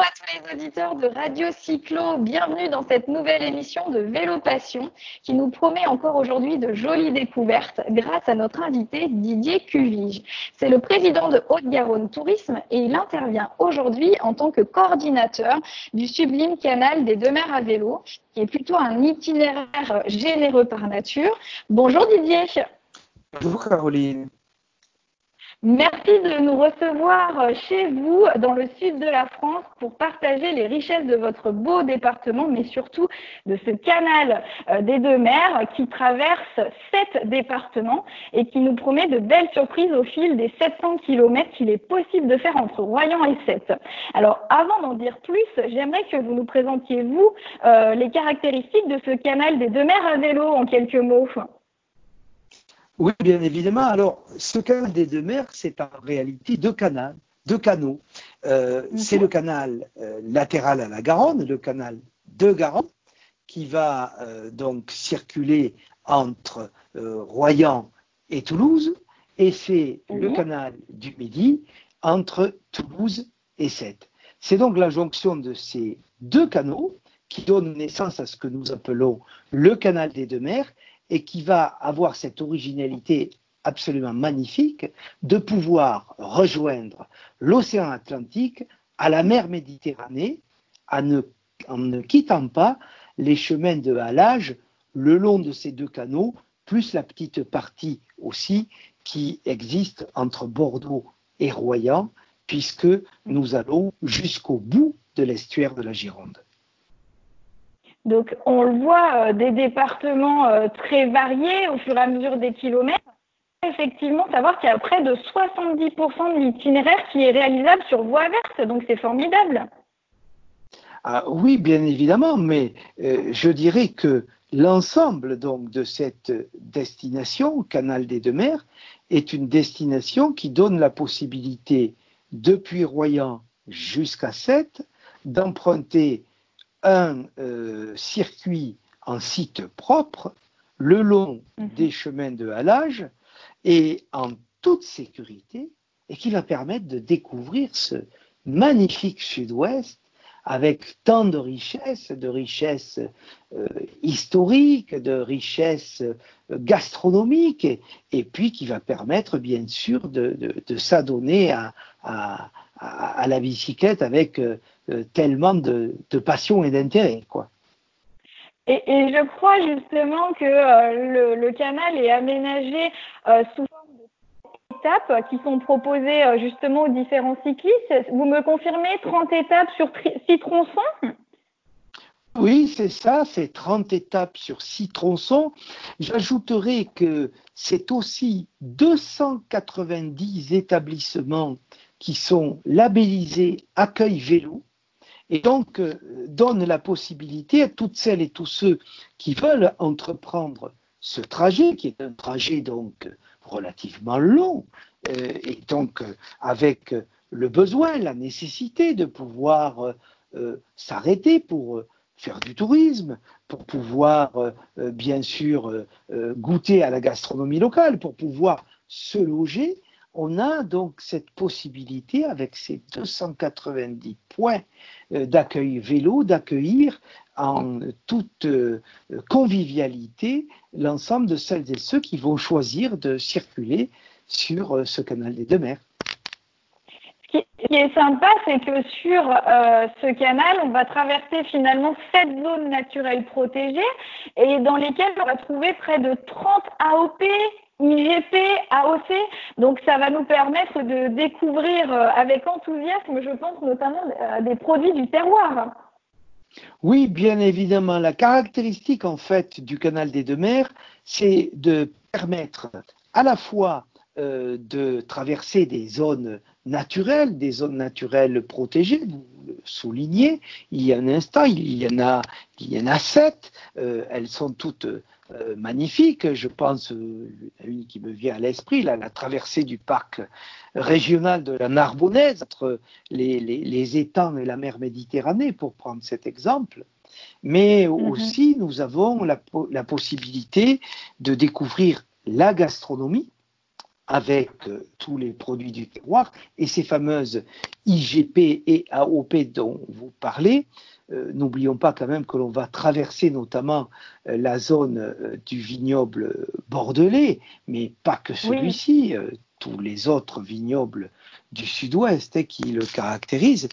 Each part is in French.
Bonjour à tous les auditeurs de Radio Cyclo, bienvenue dans cette nouvelle émission de Vélo Passion qui nous promet encore aujourd'hui de jolies découvertes grâce à notre invité Didier Cuvige. C'est le président de Haute-Garonne Tourisme et il intervient aujourd'hui en tant que coordinateur du sublime canal des deux mers à vélo qui est plutôt un itinéraire généreux par nature. Bonjour Didier. Bonjour Caroline. Merci de nous recevoir chez vous dans le sud de la France pour partager les richesses de votre beau département, mais surtout de ce canal euh, des deux mers qui traverse sept départements et qui nous promet de belles surprises au fil des 700 kilomètres qu'il est possible de faire entre Royan et Sète. Alors, avant d'en dire plus, j'aimerais que vous nous présentiez, vous, euh, les caractéristiques de ce canal des deux mers à vélo en quelques mots. Oui, bien évidemment. Alors, ce canal des deux mers, c'est en réalité deux canaux. Deux canaux. Euh, mhm. C'est le canal euh, latéral à la Garonne, le canal de Garonne, qui va euh, donc circuler entre Royan et Toulouse, et c'est le mhm. canal du Midi entre Toulouse et Sète. C'est donc la jonction de ces deux canaux qui donne naissance à ce que nous appelons le canal des deux mers et qui va avoir cette originalité absolument magnifique de pouvoir rejoindre l'océan Atlantique à la mer Méditerranée en ne, quittant pas les chemins de halage le long de ces deux canaux, plus la petite partie aussi qui existe entre Bordeaux et Royan, puisque nous allons jusqu'au bout de l'estuaire de la Gironde. Donc on le voit, euh, des départements euh, très variés au fur et à mesure des kilomètres. Effectivement, savoir qu'il y a près de 70% de l'itinéraire qui est réalisable sur voie verte, donc c'est formidable. Ah, oui, bien évidemment, mais euh, je dirais que l'ensemble donc de cette destination, Canal des Deux Mers, est une destination qui donne la possibilité depuis Royan jusqu'à Sète d'emprunter un euh, circuit en site propre le long mhm. des chemins de halage et en toute sécurité et qui va permettre de découvrir ce magnifique sud-ouest avec tant de richesses, de richesses euh, historiques, de richesses euh, gastronomiques, et, puis qui va permettre bien sûr de, s'adonner à, la bicyclette avec euh, tellement de, passion et d'intérêt, quoi. Et, je crois justement que euh, le, canal est aménagé euh, sous forme d'étapes qui sont proposées justement aux différents cyclistes. Vous me confirmez 30 étapes sur 6 tronçons oui, c'est ça, c'est 30 étapes sur 6 tronçons. J'ajouterai que c'est aussi 290 établissements qui sont labellisés accueil vélo. Et donc euh, donne la possibilité à toutes celles et tous ceux qui veulent entreprendre ce trajet, qui est un trajet donc relativement long, euh, et donc euh, avec le besoin, la nécessité de pouvoir s'arrêter pour faire du tourisme, pour pouvoir bien sûr goûter à la gastronomie locale, pour pouvoir se loger, on a donc cette possibilité, avec ces 290 points euh, d'accueil vélo, d'accueillir en toute euh, convivialité l'ensemble de celles et ceux qui vont choisir de circuler sur euh, ce canal des deux mers. Ce qui est sympa, c'est que sur ce canal, on va traverser finalement sept zones naturelles protégées et dans lesquelles on va trouver près de 30 AOP IGP, AOC. Donc ça va nous permettre de découvrir euh, avec enthousiasme, je pense notamment euh, des produits du terroir. Oui, bien évidemment. La caractéristique en fait du canal des deux mers, c'est de permettre à la fois euh, de traverser des zones naturelles, des zones naturelles protégées. Vous le soulignez, il y a un instant, il y en a, il y en a sept. elles sont toutes euh, magnifique. Je pense euh, à une qui me vient à l'esprit, la, traversée du parc régional de la Narbonnaise entre les, étangs et la mer Méditerranée, pour prendre cet exemple. Mais mhm. aussi, nous avons la, la, possibilité de découvrir la gastronomie avec euh, tous les produits du terroir et ces fameuses IGP et AOP dont vous parlez. Euh, n'oublions pas quand même que l'on va traverser notamment euh, la zone du vignoble bordelais, mais pas que celui-ci, tous les autres vignobles du sud-ouest hein, qui le caractérisent.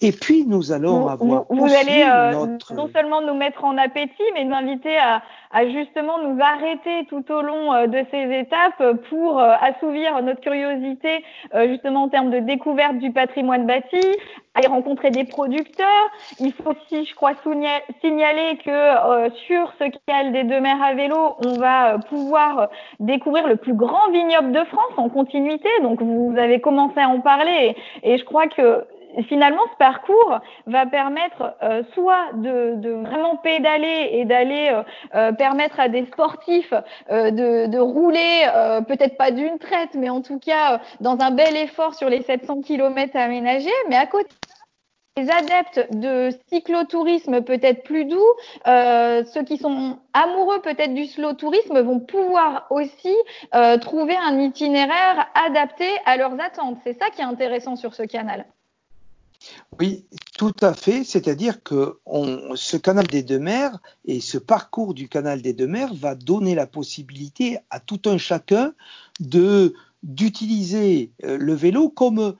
Et puis nous allons avoir vous, allez euh, non seulement nous mettre en appétit, mais nous inviter à, à justement nous arrêter tout au long euh, de ces étapes pour euh, assouvir notre curiosité justement en termes de découverte du patrimoine bâti, aller rencontrer des producteurs. Il faut aussi, je crois, signaler que sur ce canal des deux mers à vélo, on va pouvoir découvrir le plus grand vignoble de France en continuité. Donc vous avez commencé à en parler et je crois que finalement, ce parcours va permettre euh, soit de, vraiment pédaler et d'aller euh, euh, permettre à des sportifs de, de, rouler, peut-être pas d'une traite, mais en tout cas dans un bel effort sur les 700 km aménagés. Mais à côté les adeptes de cyclotourisme peut-être plus doux, ceux qui sont amoureux peut-être du slow tourisme vont pouvoir aussi trouver un itinéraire adapté à leurs attentes. C'est ça qui est intéressant sur ce canal. Oui, tout à fait. C'est-à-dire que ce canal des deux mers et ce parcours du canal des deux mers va donner la possibilité à tout un chacun de d'utiliser euh, le vélo comme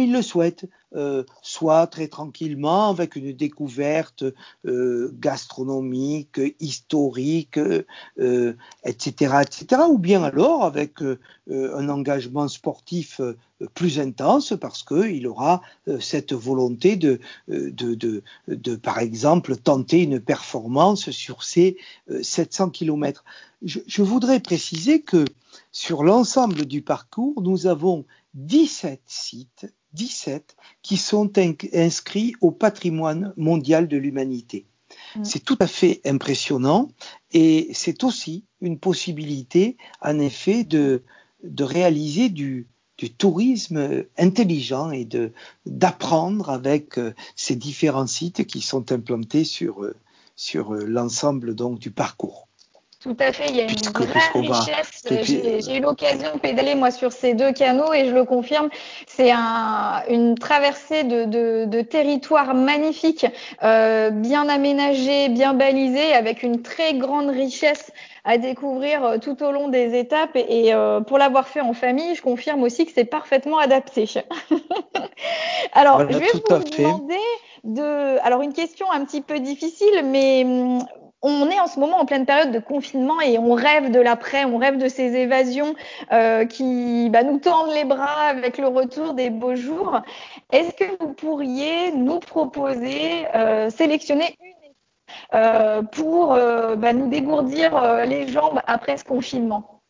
il le souhaite, euh, soit très tranquillement avec une découverte euh, gastronomique, historique, euh, etc., etc., ou bien alors avec un engagement sportif plus intense parce qu'il aura cette volonté de, par exemple, tenter une performance sur ces 700 km. Je, je voudrais préciser que sur l'ensemble du parcours, nous avons 17 sites, 17 qui sont inscrits au patrimoine mondial de l'humanité. Mm. C'est tout à fait impressionnant et c'est aussi une possibilité, en effet, de, de réaliser du, du tourisme intelligent et de d'apprendre avec euh, ces différents sites qui sont implantés sur, euh, sur euh, l'ensemble donc du parcours. Tout à fait, il y a une grande richesse. J'ai eu l'occasion de pédaler moi sur ces deux canaux et je le confirme, c'est un, une traversée de, de, de territoires magnifiques, euh, bien aménagés, bien balisés, avec une très grande richesse à découvrir euh, tout au long des étapes. Et, euh, pour l'avoir fait en famille, je confirme aussi que c'est parfaitement adapté. alors, je vais vous demander de, alors une question un petit peu difficile, mais hum, on est en ce moment en pleine période de confinement et on rêve de l'après, on rêve de ces évasions euh, qui bah, nous tendent les bras avec le retour des beaux jours. Est-ce que vous pourriez nous proposer, euh, sélectionner une euh, pour bah, nous dégourdir les jambes après ce confinement?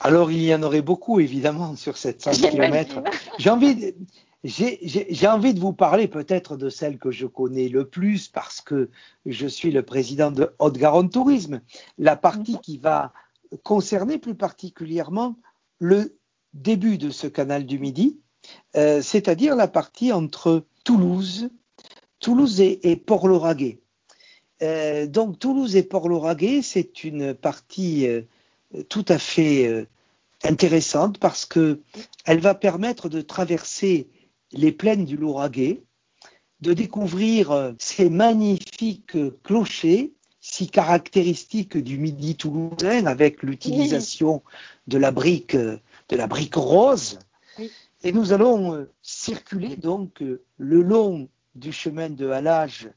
Alors, il y en aurait beaucoup, évidemment, sur cette 100 km. J'ai envie, j'ai envie de vous parler peut-être de celle que je connais le plus parce que je suis le président de Haute-Garonne Tourisme, la partie qui va concerner plus particulièrement le début de ce canal du Midi, euh, c'est-à-dire la partie entre Toulouse, Toulouse et, Port-Lauragais. Euh, donc Toulouse et Port-Lauragais, c'est une partie euh, tout à fait intéressante parce que elle va permettre de traverser les plaines du Lauragais, de découvrir euh, ces magnifiques clochers si caractéristiques du midi toulousain avec l'utilisation de la brique euh, de la brique rose. Et nous allons euh, circuler donc le long du chemin de halage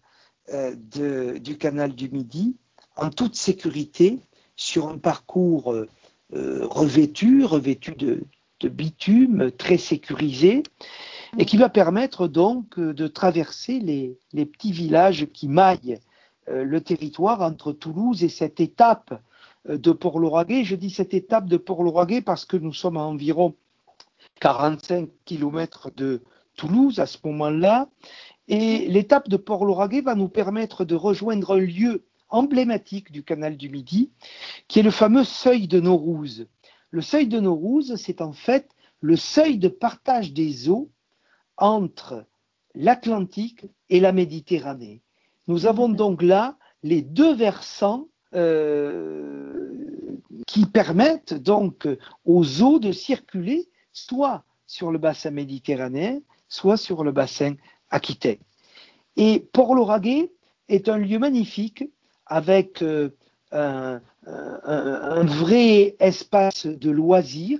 du canal du Midi en toute sécurité sur un parcours revêtu, revêtu de, de bitume, très sécurisé, et qui va permettre donc euh, de traverser les, petits villages qui maillent euh, le territoire entre Toulouse et cette étape euh, de Port-Lauragais. Je dis cette étape de Port-Lauragais parce que nous sommes à environ 45 km de Toulouse à ce moment-là. Et l'étape de Port-Lauragais va nous permettre de rejoindre un lieu emblématique du canal du Midi, qui est le fameux seuil de Naurouse. Le seuil de Naurouse, c'est en fait le seuil de partage des eaux entre l'Atlantique et la Méditerranée. Nous avons donc là les deux versants euh, qui permettent donc aux eaux de circuler soit sur le bassin méditerranéen, soit sur le bassin aquitaine. Et Port-Lauragais est un lieu magnifique avec euh, un, vrai espace de loisirs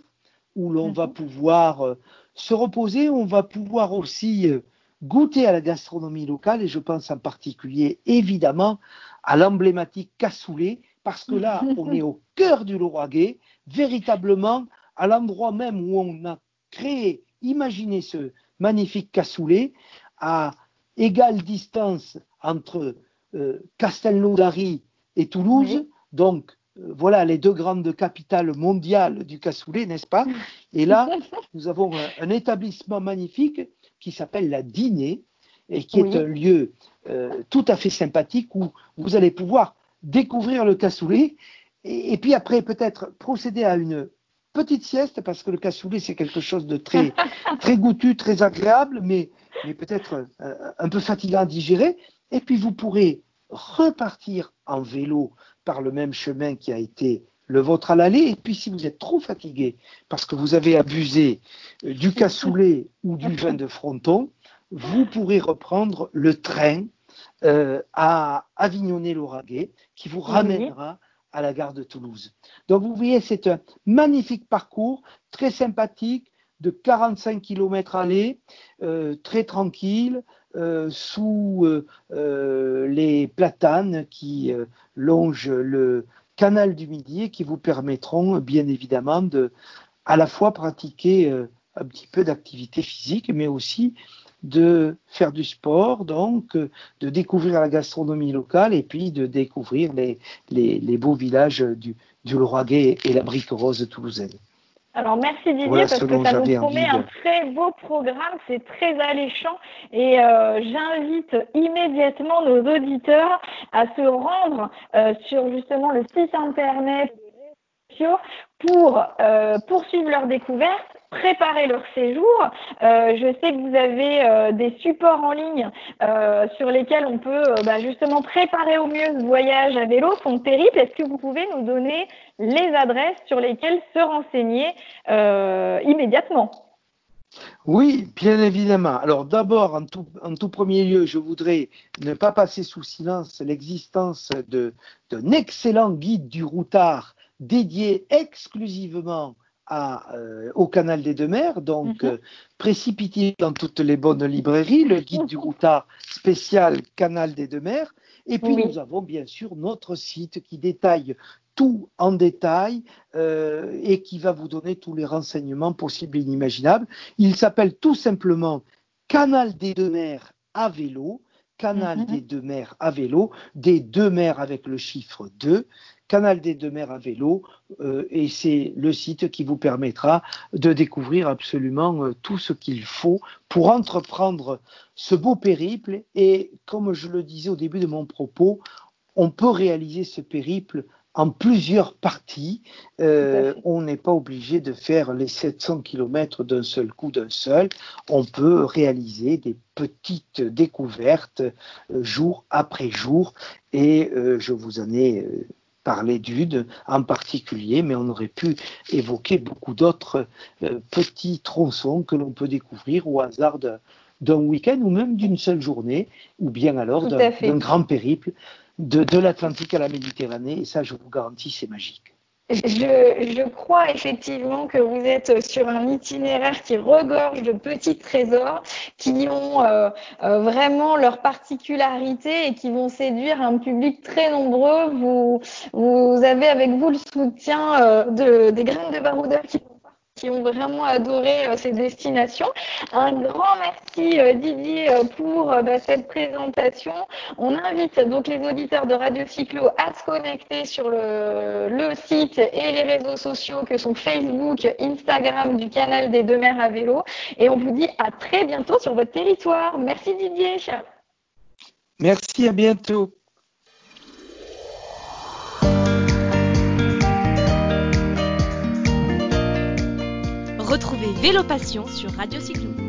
où l'on va pouvoir euh, se reposer, on va pouvoir aussi euh, goûter à la gastronomie locale et je pense en particulier évidemment à l'emblématique cassoulet parce que là on est au cœur du Lauragais, véritablement à l'endroit même où on a créé, imaginé ce magnifique cassoulet à égale distance entre euh, Castelnaudary et Toulouse, donc voilà les deux grandes capitales mondiales du cassoulet, n'est-ce pas? Et là, nous avons un, établissement magnifique qui s'appelle la Dîner et qui est un lieu euh, tout à fait sympathique où vous allez pouvoir découvrir le cassoulet. Et puis après peut-être procéder à une petite sieste parce que le cassoulet c'est quelque chose de très très goûtu, très agréable, mais, mais peut-être euh, un peu fatigant à digérer. Et puis vous pourrez repartir en vélo par le même chemin qui a été le vôtre à l'aller. Et puis si vous êtes trop fatigué parce que vous avez abusé euh, du cassoulet ou du vin de fronton, vous pourrez reprendre le train euh, à Avignonnet-Lauragais qui vous ramènera à la gare de Toulouse. Donc vous voyez, c'est un magnifique parcours, très sympathique, de 45 km aller, euh, très tranquille, euh, sous euh, les platanes qui longent le canal du Midi et qui vous permettront bien évidemment de à la fois pratiquer un petit peu d'activité physique, mais aussi de faire du sport, donc euh, de découvrir la gastronomie locale et puis de découvrir les, les, beaux villages du, du Lauragais et la brique rose toulousaine. Alors merci Didier parce que ça nous promet un très beau programme, c'est très alléchant et euh, j'invite immédiatement nos auditeurs à se rendre euh, sur justement le site internet pour poursuivre leur découverte préparer leur séjour. Euh, je sais que vous avez euh, des supports en ligne euh, sur lesquels on peut bah, justement préparer au mieux ce voyage à vélo, son périple. Est-ce que vous pouvez nous donner les adresses sur lesquelles se renseigner immédiatement oui, bien évidemment. Alors d'abord, en tout, en tout, premier lieu, je voudrais ne pas passer sous silence l'existence d'un excellent guide du routard dédié exclusivement euh, au canal des deux mers, donc mhm. euh, précipité dans toutes les bonnes librairies, le guide du routard spécial canal des deux mers. Et puis nous avons bien sûr notre site qui détaille tout en détail euh, et qui va vous donner tous les renseignements possibles et inimaginables. Il s'appelle tout simplement Canal des deux mers à vélo canal mhm. des deux mers à vélo, des deux mers avec le chiffre 2, Canal des deux mers à vélo, euh, et c'est le site qui vous permettra de découvrir absolument euh, tout ce qu'il faut pour entreprendre ce beau périple. Et comme je le disais au début de mon propos, on peut réaliser ce périple en plusieurs parties. Euh, on n'est pas obligé de faire les 700 km d'un seul coup, d'un seul. On peut réaliser des petites découvertes jour après jour. Et je vous en ai parler d'une en particulier, mais on aurait pu évoquer beaucoup d'autres euh, petits tronçons que l'on peut découvrir au hasard d'un week-end ou même d'une seule journée, ou bien alors d'un grand périple de, l'Atlantique à la Méditerranée. Et ça, je vous garantis, c'est magique. Je, crois effectivement que vous êtes sur un itinéraire qui regorge de petits trésors qui ont euh, euh, vraiment leur particularité et qui vont séduire un public très nombreux. Vous, avez avec vous le soutien euh, de, des graines de baroudeur qui qui ont vraiment adoré euh, ces destinations. Un grand merci euh, Didier euh, pour bah, cette présentation. On invite donc les auditeurs de Radio Cyclo à se connecter sur le, le, site et les réseaux sociaux que sont Facebook, Instagram du canal des deux mers à vélo. Et on vous dit à très bientôt sur votre territoire. Merci Didier. Merci, à bientôt. Vélo Passion sur Radio Cyclo.